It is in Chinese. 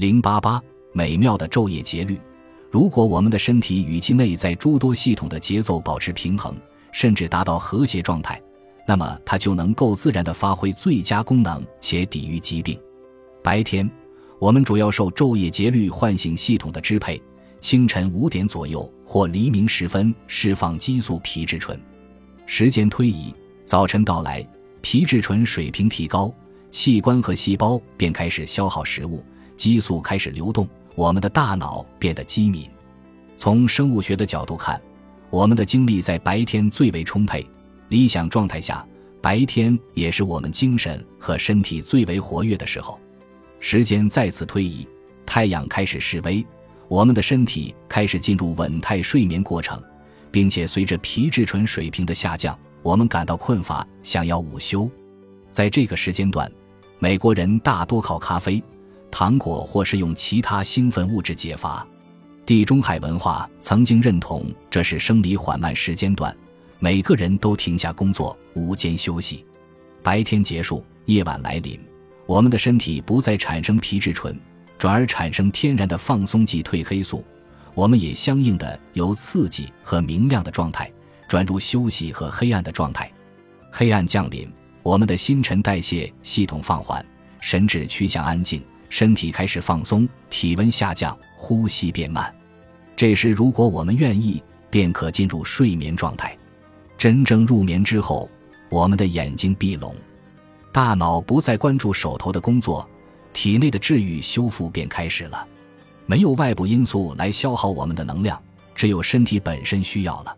零八八，美妙的昼夜节律。如果我们的身体与其内在诸多系统的节奏保持平衡，甚至达到和谐状态，那么它就能够自然地发挥最佳功能且抵御疾病。白天，我们主要受昼夜节律唤醒系统的支配。清晨五点左右或黎明时分释放激素皮质醇。时间推移，早晨到来，皮质醇水平提高，器官和细胞便开始消耗食物，激素开始流动，我们的大脑变得机敏。从生物学的角度看，我们的精力在白天最为充沛。理想状态下，白天也是我们精神和身体最为活跃的时候。时间再次推移，太阳开始示威，我们的身体开始进入稳态睡眠过程，并且随着皮质醇水平的下降，我们感到困乏，想要午休。在这个时间段，美国人大多靠咖啡、糖果或是用其他兴奋物质解乏。地中海文化曾经认同这是生理缓慢时间段，每个人都停下工作，午间休息。白天结束，夜晚来临。我们的身体不再产生皮质醇，转而产生天然的放松剂褪黑素。我们也相应的由刺激和明亮的状态转入休息和黑暗的状态。黑暗降临，我们的新陈代谢系统放缓，神志趋向安静，身体开始放松，体温下降，呼吸变慢。这时，如果我们愿意，便可进入睡眠状态。真正入眠之后，我们的眼睛闭拢。大脑不再关注手头的工作，体内的治愈修复便开始了。没有外部因素来消耗我们的能量，只有身体本身需要了。